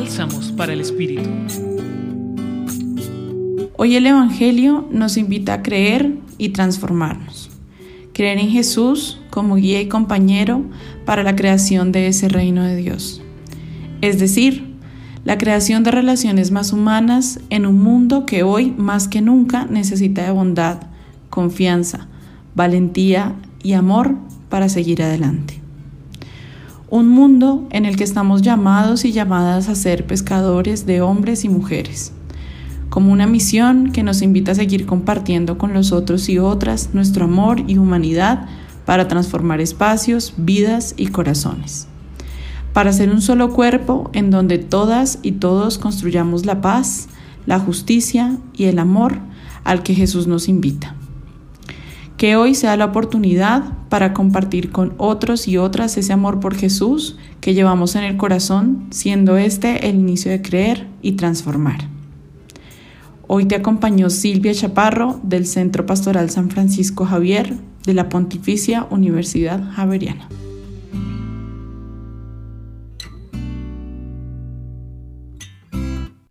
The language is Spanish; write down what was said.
Bálsamos para el Espíritu. Hoy el Evangelio nos invita a creer y transformarnos. Creer en Jesús como guía y compañero para la creación de ese reino de Dios. Es decir, la creación de relaciones más humanas en un mundo que hoy más que nunca necesita de bondad, confianza, valentía y amor para seguir adelante. Un mundo en el que estamos llamados y llamadas a ser pescadores de hombres y mujeres, como una misión que nos invita a seguir compartiendo con los otros y otras nuestro amor y humanidad para transformar espacios, vidas y corazones. Para ser un solo cuerpo en donde todas y todos construyamos la paz, la justicia y el amor al que Jesús nos invita que hoy sea la oportunidad para compartir con otros y otras ese amor por Jesús que llevamos en el corazón, siendo este el inicio de creer y transformar. Hoy te acompañó Silvia Chaparro del Centro Pastoral San Francisco Javier de la Pontificia Universidad Javeriana.